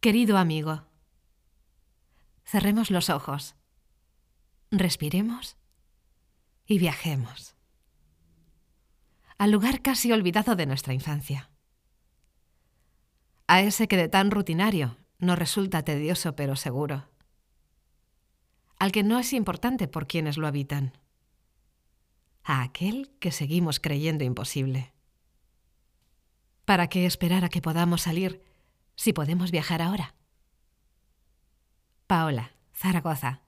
Querido amigo, cerremos los ojos, respiremos y viajemos al lugar casi olvidado de nuestra infancia, a ese que de tan rutinario nos resulta tedioso pero seguro, al que no es importante por quienes lo habitan, a aquel que seguimos creyendo imposible. ¿Para qué esperar a que podamos salir si podemos viajar ahora? Paola, Zaragoza,